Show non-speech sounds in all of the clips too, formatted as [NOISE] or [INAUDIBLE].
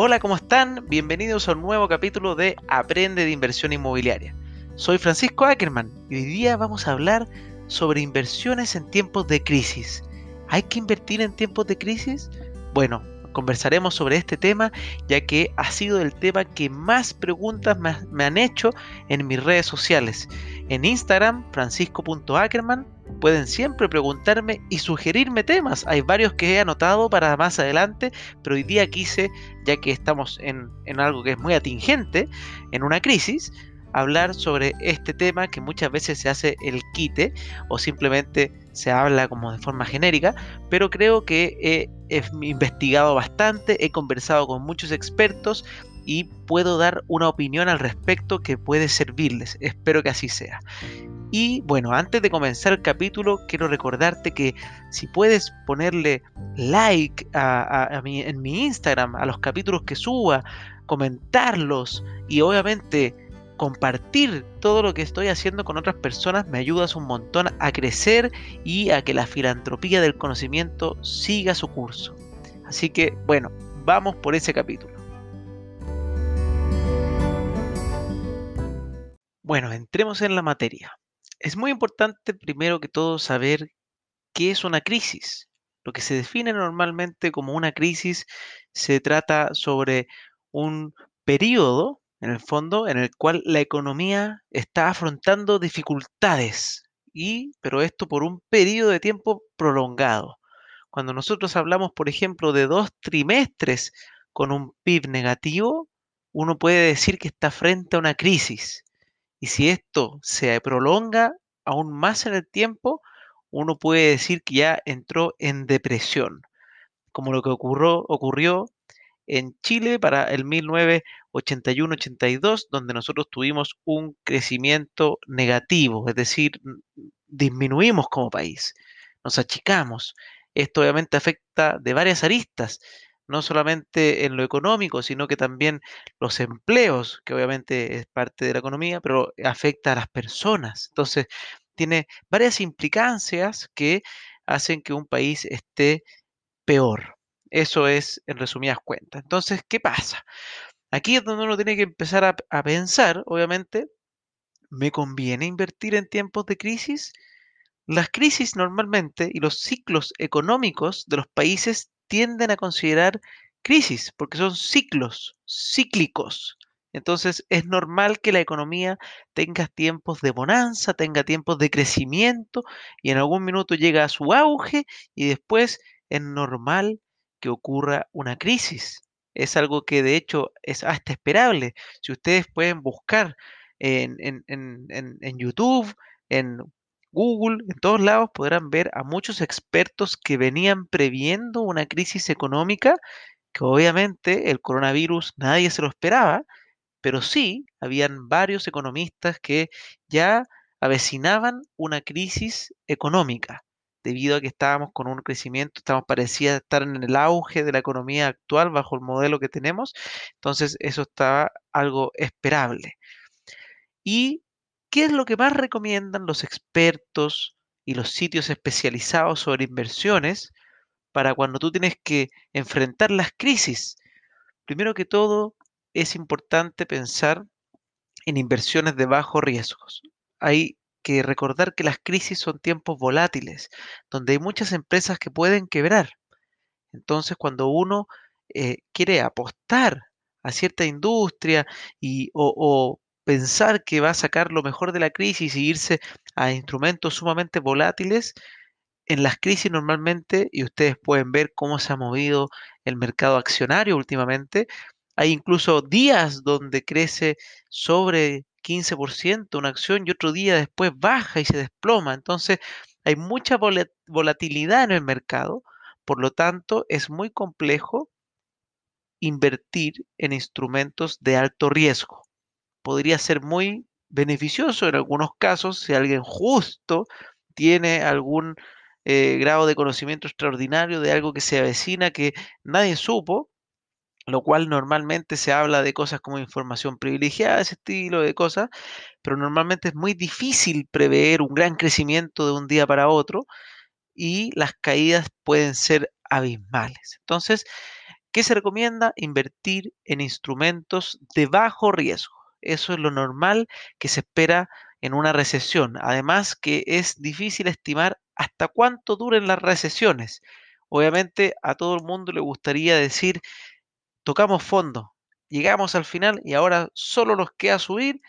Hola, ¿cómo están? Bienvenidos a un nuevo capítulo de Aprende de Inversión Inmobiliaria. Soy Francisco Ackerman y hoy día vamos a hablar sobre inversiones en tiempos de crisis. ¿Hay que invertir en tiempos de crisis? Bueno, conversaremos sobre este tema ya que ha sido el tema que más preguntas me han hecho en mis redes sociales. En Instagram, francisco.ackerman, pueden siempre preguntarme y sugerirme temas. Hay varios que he anotado para más adelante, pero hoy día quise, ya que estamos en, algo que es muy atingente, en una crisis, hablar sobre este tema que muchas veces se hace el quite o simplemente se habla como de forma genérica, pero creo que he, investigado bastante, he conversado con muchos expertos y puedo dar una opinión al respecto que puede servirles. Espero que así sea. Y bueno, antes de comenzar el capítulo, quiero recordarte que si puedes ponerle like a, en mi Instagram, a los capítulos que suba, comentarlos y obviamente compartir todo lo que estoy haciendo con otras personas me ayudas un montón a crecer y a que la filantropía del conocimiento siga su curso. Así que bueno, vamos por ese capítulo. Bueno, entremos en la materia. Es muy importante primero que todo saber qué es una crisis. Lo que se define normalmente como una crisis se trata sobre un periodo en el fondo, en el cual la economía está afrontando dificultades, y, pero esto por un periodo de tiempo prolongado. Cuando nosotros hablamos, por ejemplo, de dos trimestres con un PIB negativo, uno puede decir que está frente a una crisis. Y si esto se prolonga aún más en el tiempo, uno puede decir que ya entró en depresión, como lo que ocurrió, en Chile para el 1981-82, donde nosotros tuvimos un crecimiento negativo, es decir, disminuimos como país, nos achicamos. Esto obviamente afecta de varias aristas, no solamente en lo económico, sino que también los empleos, que obviamente es parte de la economía, pero afecta a las personas. Entonces, tiene varias implicancias que hacen que un país esté peor. Eso es en resumidas cuentas. Entonces, ¿qué pasa? Aquí es donde uno tiene que empezar a, pensar, obviamente, ¿me conviene invertir en tiempos de crisis? Las crisis normalmente y los ciclos económicos de los países tienden a considerar crisis porque son ciclos, cíclicos. Entonces es normal que la economía tenga tiempos de bonanza, tenga tiempos de crecimiento y en algún minuto llega a su auge y después es normal que ocurra una crisis. Es algo que de hecho es hasta esperable. Si ustedes pueden buscar en, en, YouTube, en Google, en todos lados podrán ver a muchos expertos que venían previendo una crisis económica que obviamente el coronavirus nadie se lo esperaba, pero sí habían varios economistas que ya avecinaban una crisis económica debido a que estábamos con un crecimiento, estamos parecía estar en el auge de la economía actual bajo el modelo que tenemos, entonces eso estaba algo esperable. ¿Y qué es lo que más recomiendan los expertos y los sitios especializados sobre inversiones para cuando tú tienes que enfrentar las crisis? Primero que todo, es importante pensar en inversiones de bajo riesgos. Hay que recordar que las crisis son tiempos volátiles, donde hay muchas empresas que pueden quebrar. Entonces, cuando uno eh, quiere apostar a cierta industria y, o, pensar que va a sacar lo mejor de la crisis y irse a instrumentos sumamente volátiles, en las crisis normalmente, y ustedes pueden ver cómo se ha movido el mercado accionario últimamente, hay incluso días donde crece sobre 15% una acción y otro día después baja y se desploma. Entonces hay mucha volatilidad en el mercado, por lo tanto es muy complejo invertir en instrumentos de alto riesgo. Podría ser muy beneficioso en algunos casos si alguien justo tiene algún eh, grado de conocimiento extraordinario de algo que se avecina que nadie supo, lo cual normalmente se habla de cosas como información privilegiada, ese estilo de cosas, pero normalmente es muy difícil prever un gran crecimiento de un día para otro y las caídas pueden ser abismales. Entonces, ¿Qué se recomienda? Invertir en instrumentos de bajo riesgo. Eso es lo normal que se espera en una recesión. Además que es difícil estimar hasta cuánto duren las recesiones. Obviamente a todo el mundo le gustaría decir, tocamos fondo, llegamos al final y ahora solo nos queda subir.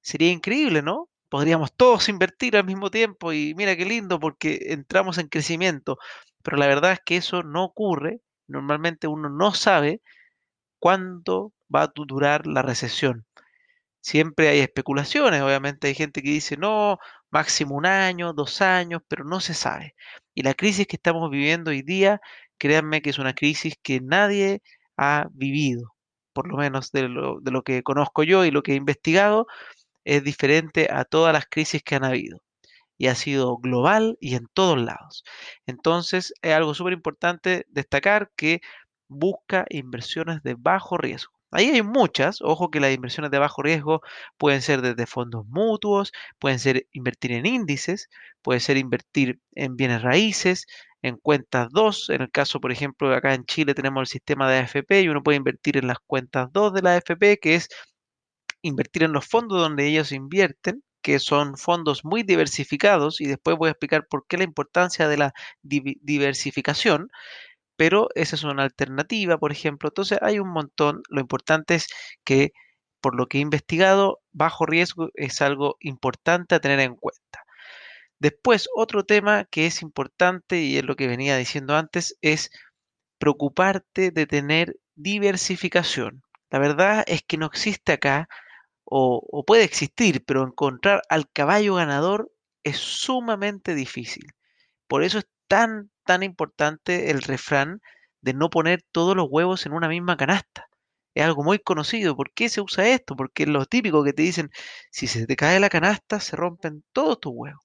Sería increíble, ¿no? Podríamos todos invertir al mismo tiempo y mira qué lindo porque entramos en crecimiento. Pero la verdad es que eso no ocurre. Normalmente uno no sabe cuándo va a durar la recesión. Siempre hay especulaciones, obviamente hay gente que dice, no, máximo un año, dos años, pero no se sabe. Y la crisis que estamos viviendo hoy día, créanme que es una crisis que nadie ha vivido, por lo menos de lo, que conozco yo y lo que he investigado, es diferente a todas las crisis que han habido y ha sido global y en todos lados. Entonces, es algo súper importante destacar que busca inversiones de bajo riesgo. Ahí hay muchas, ojo que las inversiones de bajo riesgo pueden ser desde fondos mutuos, pueden ser invertir en índices, puede ser invertir en bienes raíces, en cuentas 2, en el caso, por ejemplo, acá en Chile tenemos el sistema de AFP y uno puede invertir en las cuentas 2 de la AFP, que es invertir en los fondos donde ellos invierten, que son fondos muy diversificados, y después voy a explicar por qué la importancia de la diversificación pero esa es una alternativa, por ejemplo. Entonces hay un montón. Lo importante es que, por lo que he investigado, bajo riesgo es algo importante a tener en cuenta. Después, otro tema que es importante, y es lo que venía diciendo antes, es preocuparte de tener diversificación. La verdad es que no existe acá, o, puede existir, pero encontrar al caballo ganador es sumamente difícil. Por eso es tan, tan importante el refrán de no poner todos los huevos en una misma canasta. Es algo muy conocido. ¿Por qué se usa esto? Porque es lo típico que te dicen, si se te cae la canasta, se rompen todos tus huevos.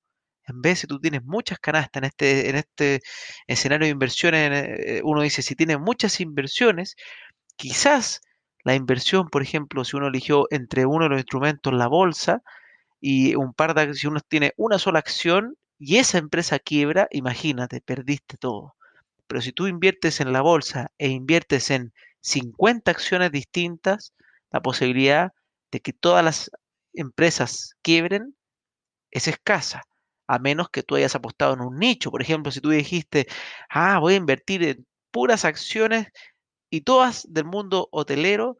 En vez, si tú tienes muchas canastas en este, en este escenario de inversiones, eh, uno dice, si tienes muchas inversiones, quizás la inversión, por ejemplo, si uno eligió entre uno de los instrumentos la bolsa y un par de, si uno tiene una sola acción y esa empresa quiebra, imagínate, perdiste todo. Pero si tú inviertes en la bolsa e inviertes en 50 acciones distintas, la posibilidad de que todas las empresas quiebren es escasa, a menos que tú hayas apostado en un nicho. Por ejemplo, si tú dijiste, ah, voy a invertir en puras acciones y todas del mundo hotelero,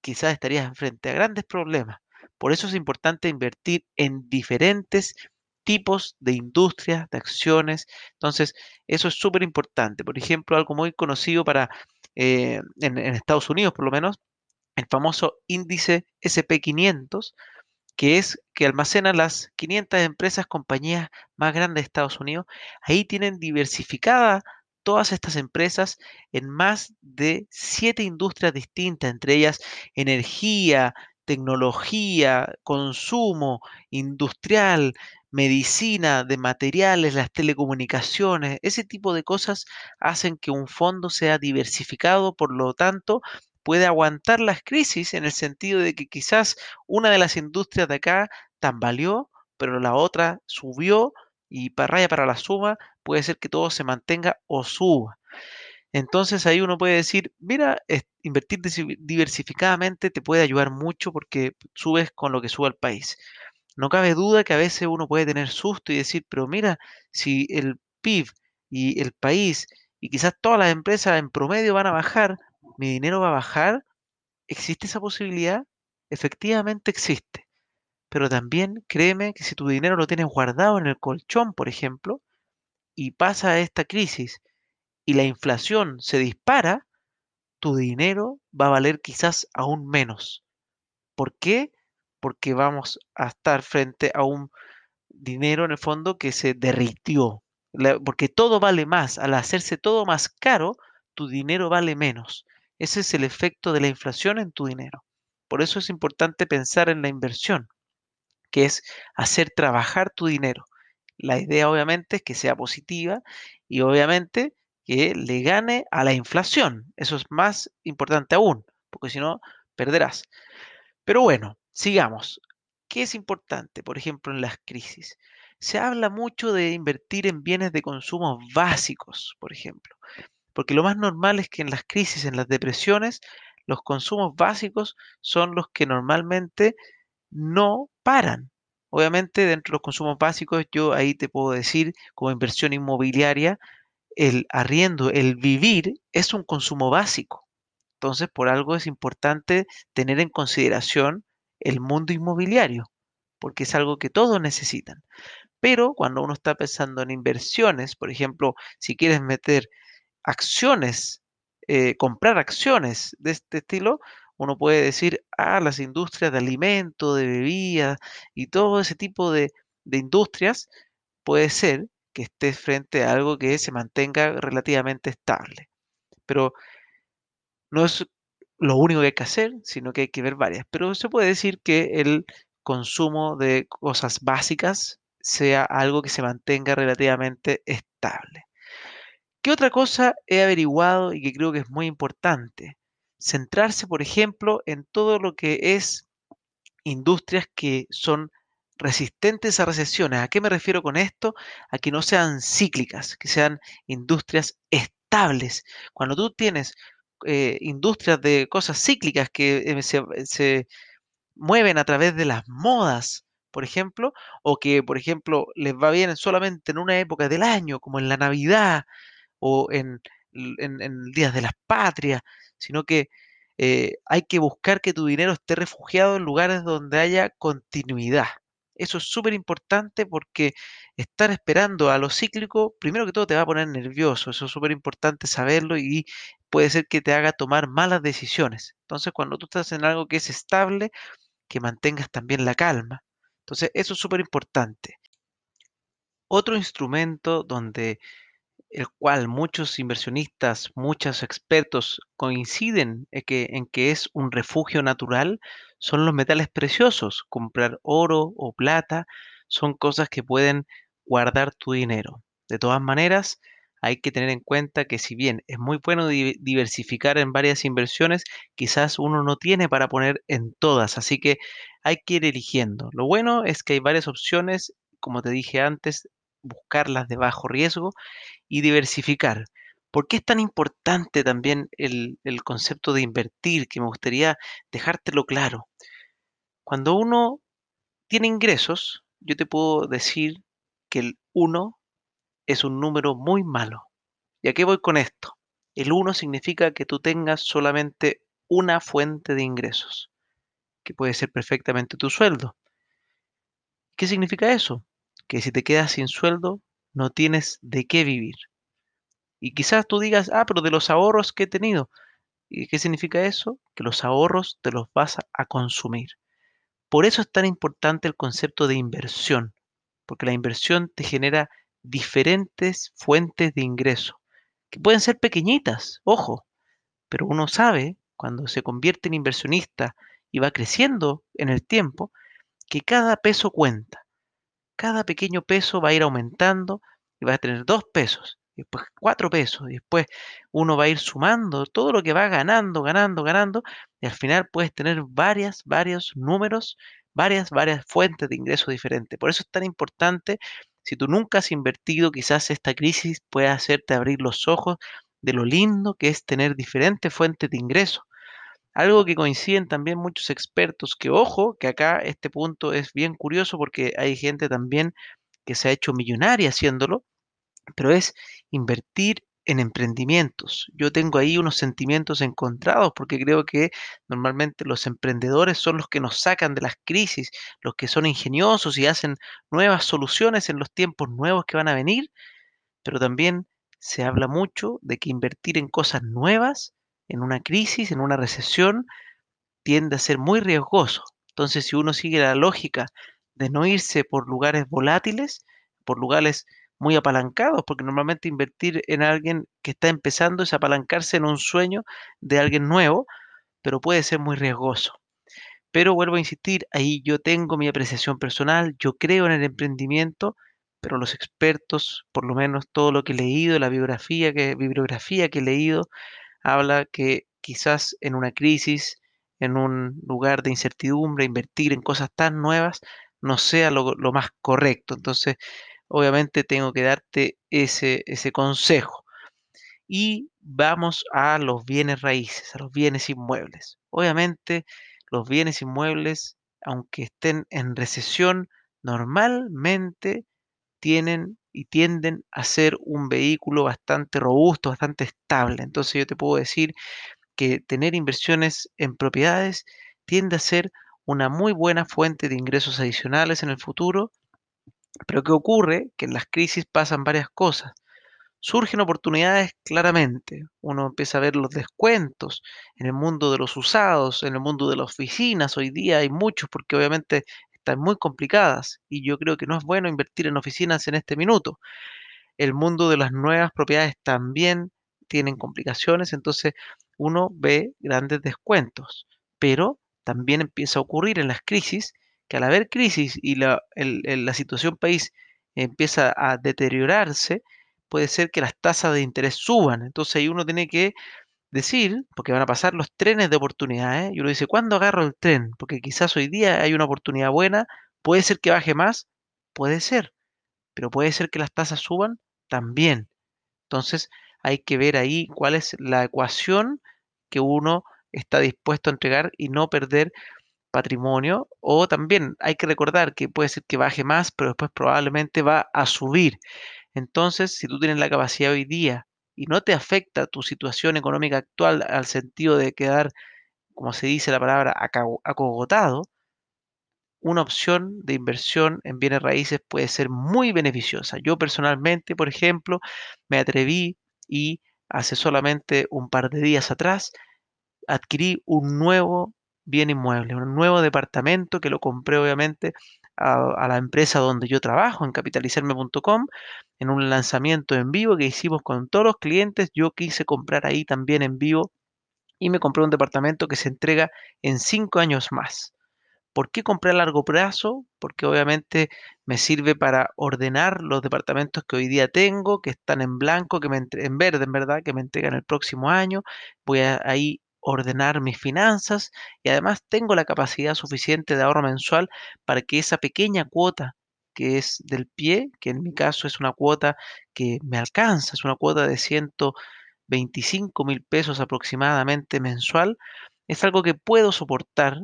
quizás estarías frente a grandes problemas. Por eso es importante invertir en diferentes tipos de industrias, de acciones. Entonces, eso es súper importante. Por ejemplo, algo muy conocido para eh, en, en, Estados Unidos, por lo menos, el famoso índice SP500, que es que almacena las 500 empresas, compañías más grandes de Estados Unidos. Ahí tienen diversificada todas estas empresas en más de siete industrias distintas, entre ellas energía, tecnología, consumo, industrial, medicina, de materiales, las telecomunicaciones, ese tipo de cosas hacen que un fondo sea diversificado, por lo tanto, puede aguantar las crisis en el sentido de que quizás una de las industrias de acá tambaleó, pero la otra subió y para raya para la suma puede ser que todo se mantenga o suba. Entonces ahí uno puede decir, mira, invertir diversificadamente te puede ayudar mucho porque subes con lo que sube el país. No cabe duda que a veces uno puede tener susto y decir, pero mira, si el PIB y el país y quizás todas las empresas en promedio van a bajar, mi dinero va a bajar, ¿existe esa posibilidad? Efectivamente existe. Pero también créeme que si tu dinero lo tienes guardado en el colchón, por ejemplo, y pasa esta crisis y la inflación se dispara, tu dinero va a valer quizás aún menos. ¿Por qué? Porque vamos a estar frente a un dinero en el fondo que se derritió, porque todo vale más, al hacerse todo más caro, tu dinero vale menos. Ese es el efecto de la inflación en tu dinero. Por eso es importante pensar en la inversión, que es hacer trabajar tu dinero. La idea obviamente es que sea positiva y obviamente que le gane a la inflación. Eso es más importante aún, porque si no, perderás. Pero bueno, Sigamos. ¿Qué es importante, por ejemplo, en las crisis? Se habla mucho de invertir en bienes de consumo básicos, por ejemplo. Porque lo más normal es que en las crisis, en las depresiones, los consumos básicos son los que normalmente no paran. Obviamente, dentro de los consumos básicos, yo ahí te puedo decir, como inversión inmobiliaria, el arriendo, el vivir, es un consumo básico. Entonces, por algo es importante tener en consideración el mundo inmobiliario, porque es algo que todos necesitan. Pero cuando uno está pensando en inversiones, por ejemplo, si quieres meter acciones, eh, comprar acciones de este estilo, uno puede decir, ah, las industrias de alimento, de bebidas y todo ese tipo de, de industrias, puede ser que estés frente a algo que se mantenga relativamente estable. Pero no es lo único que hay que hacer, sino que hay que ver varias. Pero se puede decir que el consumo de cosas básicas sea algo que se mantenga relativamente estable. ¿Qué otra cosa he averiguado y que creo que es muy importante? Centrarse, por ejemplo, en todo lo que es industrias que son resistentes a recesiones. ¿A qué me refiero con esto? A que no sean cíclicas, que sean industrias estables. Cuando tú tienes eh, industrias de cosas cíclicas que eh, se, mueven a través de las modas, por ejemplo, o que, por ejemplo, les va bien solamente en una época del año, como en la Navidad o en, en, días de las patrias, sino que eh, hay que buscar que tu dinero esté refugiado en lugares donde haya continuidad. Eso es súper importante porque estar esperando a lo cíclico, primero que todo te va a poner nervioso, eso es súper importante saberlo y puede ser que te haga tomar malas decisiones. Entonces, cuando tú estás en algo que es estable, que mantengas también la calma. Entonces, eso es súper importante. Otro instrumento donde el cual muchos inversionistas, muchos expertos coinciden en que, es un refugio natural, son los metales preciosos. Comprar oro o plata son cosas que pueden guardar tu dinero. De todas maneras, hay que tener en cuenta que si bien es muy bueno diversificar en varias inversiones, quizás uno no tiene para poner en todas, así que hay que ir eligiendo. Lo bueno es que hay varias opciones, como te dije antes, buscarlas de bajo riesgo y diversificar. ¿Por qué es tan importante también el, el concepto de invertir? Que me gustaría dejártelo claro. Cuando uno tiene ingresos, yo te puedo decir que el 1 es un número muy malo. ¿Y a qué voy con esto? El 1 significa que tú tengas solamente una fuente de ingresos, que puede ser perfectamente tu sueldo. ¿Qué significa eso? Que si te quedas sin sueldo, no tienes de qué vivir. Y quizás tú digas, ah, pero de los ahorros que he tenido. ¿Y qué significa eso? Que los ahorros te los vas a consumir. Por eso es tan importante el concepto de inversión, porque la inversión te genera diferentes fuentes de ingreso, que pueden ser pequeñitas, ojo, pero uno sabe cuando se convierte en inversionista y va creciendo en el tiempo, que cada peso cuenta. Cada pequeño peso va a ir aumentando y va a tener dos pesos, y después cuatro pesos, y después uno va a ir sumando todo lo que va ganando, ganando, ganando, y al final puedes tener varias, varios números, varias, varias fuentes de ingreso diferentes. Por eso es tan importante si tú nunca has invertido, quizás esta crisis pueda hacerte abrir los ojos de lo lindo que es tener diferentes fuentes de ingreso. Algo que coinciden también muchos expertos, que ojo, que acá este punto es bien curioso porque hay gente también que se ha hecho millonaria haciéndolo, pero es invertir en emprendimientos. Yo tengo ahí unos sentimientos encontrados porque creo que normalmente los emprendedores son los que nos sacan de las crisis, los que son ingeniosos y hacen nuevas soluciones en los tiempos nuevos que van a venir, pero también se habla mucho de que invertir en cosas nuevas, en una crisis, en una recesión, tiende a ser muy riesgoso. Entonces, si uno sigue la lógica de no irse por lugares volátiles, por lugares muy apalancados, porque normalmente invertir en alguien que está empezando es apalancarse en un sueño de alguien nuevo, pero puede ser muy riesgoso. Pero vuelvo a insistir, ahí yo tengo mi apreciación personal, yo creo en el emprendimiento, pero los expertos, por lo menos todo lo que he leído, la biografía que, bibliografía que he leído, habla que quizás en una crisis, en un lugar de incertidumbre, invertir en cosas tan nuevas no sea lo, más correcto. Entonces, obviamente tengo que darte ese, ese consejo. y vamos a los bienes raíces, a los bienes inmuebles. Obviamente, los bienes inmuebles, aunque estén en recesión, normalmente tienen y tienden a ser un vehículo bastante robusto, bastante estable. Entonces yo te puedo decir que tener inversiones en propiedades tiende a ser una muy buena fuente de ingresos adicionales en el futuro. Pero ¿qué ocurre? Que en las crisis pasan varias cosas. Surgen oportunidades claramente. Uno empieza a ver los descuentos en el mundo de los usados, en el mundo de las oficinas. Hoy día hay muchos porque obviamente están muy complicadas y yo creo que no es bueno invertir en oficinas en este minuto. El mundo de las nuevas propiedades también tienen complicaciones, entonces uno ve grandes descuentos, pero también empieza a ocurrir en las crisis que al haber crisis y la, la situación país empieza a deteriorarse, puede ser que las tasas de interés suban. Entonces ahí uno tiene que decir, porque van a pasar los trenes de oportunidades, y uno dice, ¿cuándo agarro el tren? Porque quizás hoy día hay una oportunidad buena, puede ser que baje más, puede ser, pero puede ser que las tasas suban también. Entonces hay que ver ahí cuál es la ecuación que uno está dispuesto a entregar y no perder patrimonio. O también hay que recordar que puede ser que baje más, pero después probablemente va a subir. Entonces, si tú tienes la capacidad hoy día y no te afecta tu situación económica actual al sentido de quedar, como se dice la palabra, acogotado, una opción de inversión en bienes raíces puede ser muy beneficiosa. Yo personalmente, por ejemplo, me atreví y hace solamente un par de días atrás adquirí un nuevo bien inmueble, un nuevo departamento que lo compré obviamente a, la empresa donde yo trabajo, en capitalizarme.com, en un lanzamiento en vivo que hicimos con todos los clientes. Yo quise comprar ahí también en vivo y me compré un departamento que se entrega en cinco años más. ¿Por qué compré a largo plazo? Porque obviamente me sirve para ordenar los departamentos que hoy día tengo, que están en blanco, que me en verde, en verdad, que me entregan el próximo año. Voy a ahí ordenar mis finanzas y además tengo la capacidad suficiente de ahorro mensual para que esa pequeña cuota que es del pie, que en mi caso es una cuota que me alcanza, es una cuota de 125 mil pesos aproximadamente mensual, es algo que puedo soportar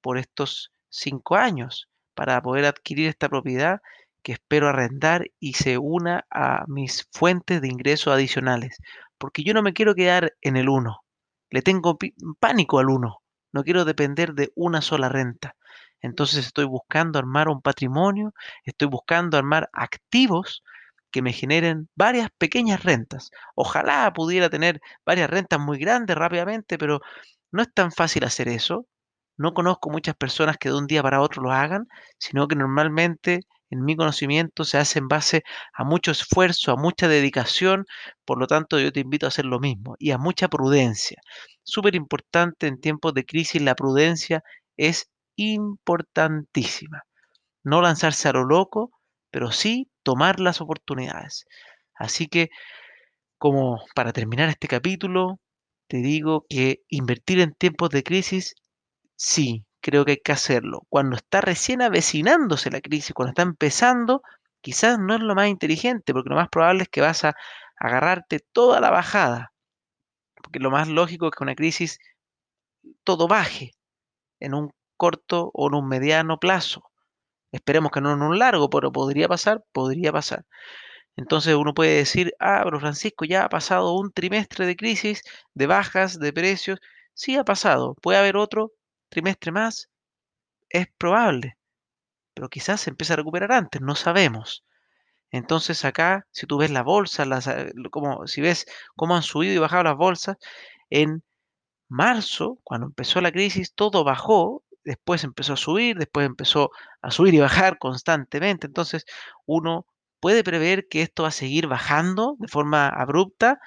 por estos cinco años para poder adquirir esta propiedad que espero arrendar y se una a mis fuentes de ingresos adicionales, porque yo no me quiero quedar en el uno. Le tengo pánico al uno. No quiero depender de una sola renta. Entonces estoy buscando armar un patrimonio, estoy buscando armar activos que me generen varias pequeñas rentas. Ojalá pudiera tener varias rentas muy grandes rápidamente, pero no es tan fácil hacer eso. No conozco muchas personas que de un día para otro lo hagan, sino que normalmente en mi conocimiento se hace en base a mucho esfuerzo, a mucha dedicación, por lo tanto yo te invito a hacer lo mismo y a mucha prudencia. Súper importante en tiempos de crisis, la prudencia es importantísima. No lanzarse a lo loco, pero sí tomar las oportunidades. Así que, como para terminar este capítulo, te digo que invertir en tiempos de crisis, sí, creo que hay que hacerlo. Cuando está recién avecinándose la crisis, cuando está empezando, quizás no es lo más inteligente, porque lo más probable es que vas a agarrarte toda la bajada. Porque lo más lógico es que una crisis todo baje en un corto o en un mediano plazo. Esperemos que no en un largo, pero podría pasar, podría pasar. Entonces uno puede decir, ah, pero Francisco, ya ha pasado un trimestre de crisis, de bajas, de precios. Sí ha pasado. Puede haber otro trimestre más, es probable, pero quizás se empiece a recuperar antes, no sabemos. Entonces acá, si tú ves la bolsa, las, eh, como, si ves cómo han subido y bajado las bolsas, en marzo, cuando empezó la crisis, todo bajó, después empezó a subir, después empezó a subir y bajar constantemente. Entonces uno puede prever que esto va a seguir bajando de forma abrupta.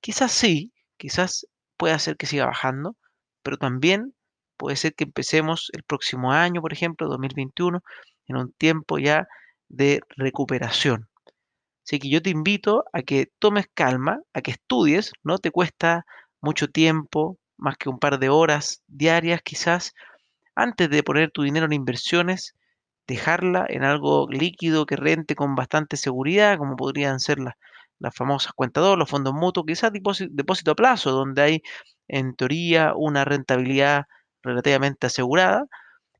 Quizás sí, quizás puede hacer que siga bajando, pero también Puede ser que empecemos el próximo año, por ejemplo, 2021, en un tiempo ya de recuperación. Así que yo te invito a que tomes calma, a que estudies, no te cuesta mucho tiempo, más que un par de horas diarias quizás, antes de poner tu dinero en inversiones, dejarla en algo líquido que rente con bastante seguridad, como podrían ser las, famosas cuentas 2, los fondos mutuos, quizás depósito, a plazo, donde hay en teoría una rentabilidad relativamente asegurada,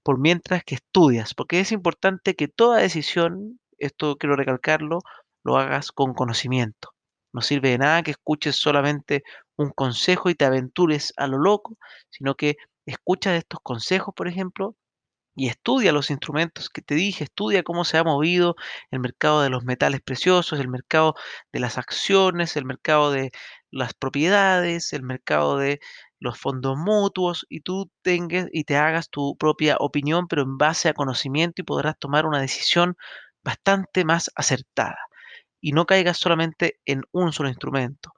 por mientras que estudias, porque es importante que toda decisión, esto quiero recalcarlo, lo hagas con conocimiento. No sirve de nada que escuches solamente un consejo y te aventures a lo loco, sino que escuchas estos consejos, por ejemplo, y estudia los instrumentos que te dije, estudia cómo se ha movido el mercado de los metales preciosos, el mercado de las acciones, el mercado de las propiedades, el mercado de los fondos mutuos y tú tengas y te hagas tu propia opinión, pero en base a conocimiento y podrás tomar una decisión bastante más acertada y no caigas solamente en un solo instrumento.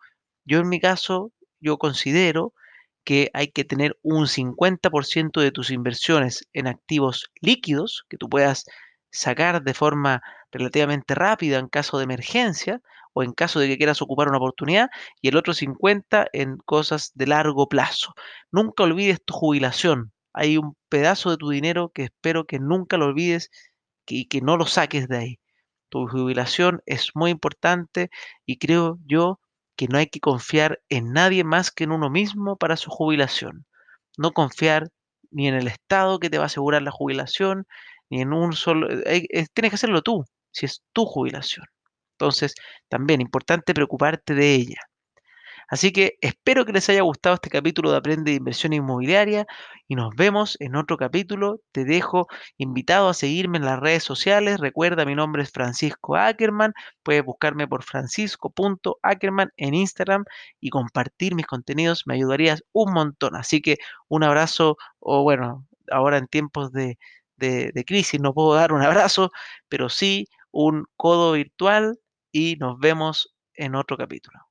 Yo en mi caso, yo considero que hay que tener un 50% de tus inversiones en activos líquidos que tú puedas sacar de forma relativamente rápida en caso de emergencia o en caso de que quieras ocupar una oportunidad y el otro 50% en cosas de largo plazo. Nunca olvides tu jubilación. Hay un pedazo de tu dinero que espero que nunca lo olvides y que no lo saques de ahí. Tu jubilación es muy importante y creo yo que no hay que confiar en nadie más que en uno mismo para su jubilación. No confiar ni en el Estado que te va a asegurar la jubilación, ni en un solo... Eh, eh, tienes que hacerlo tú, si es tu jubilación. Entonces, también importante preocuparte de ella. Así que espero que les haya gustado este capítulo de Aprende de Inversión Inmobiliaria y nos vemos en otro capítulo. Te dejo invitado a seguirme en las redes sociales. Recuerda, mi nombre es Francisco Ackerman. Puedes buscarme por francisco.ackerman en Instagram y compartir mis contenidos. Me ayudarías un montón. Así que un abrazo o bueno, ahora en tiempos de, de crisis no puedo dar un [LAUGHS] abrazo, pero sí un codo virtual y nos vemos en otro capítulo.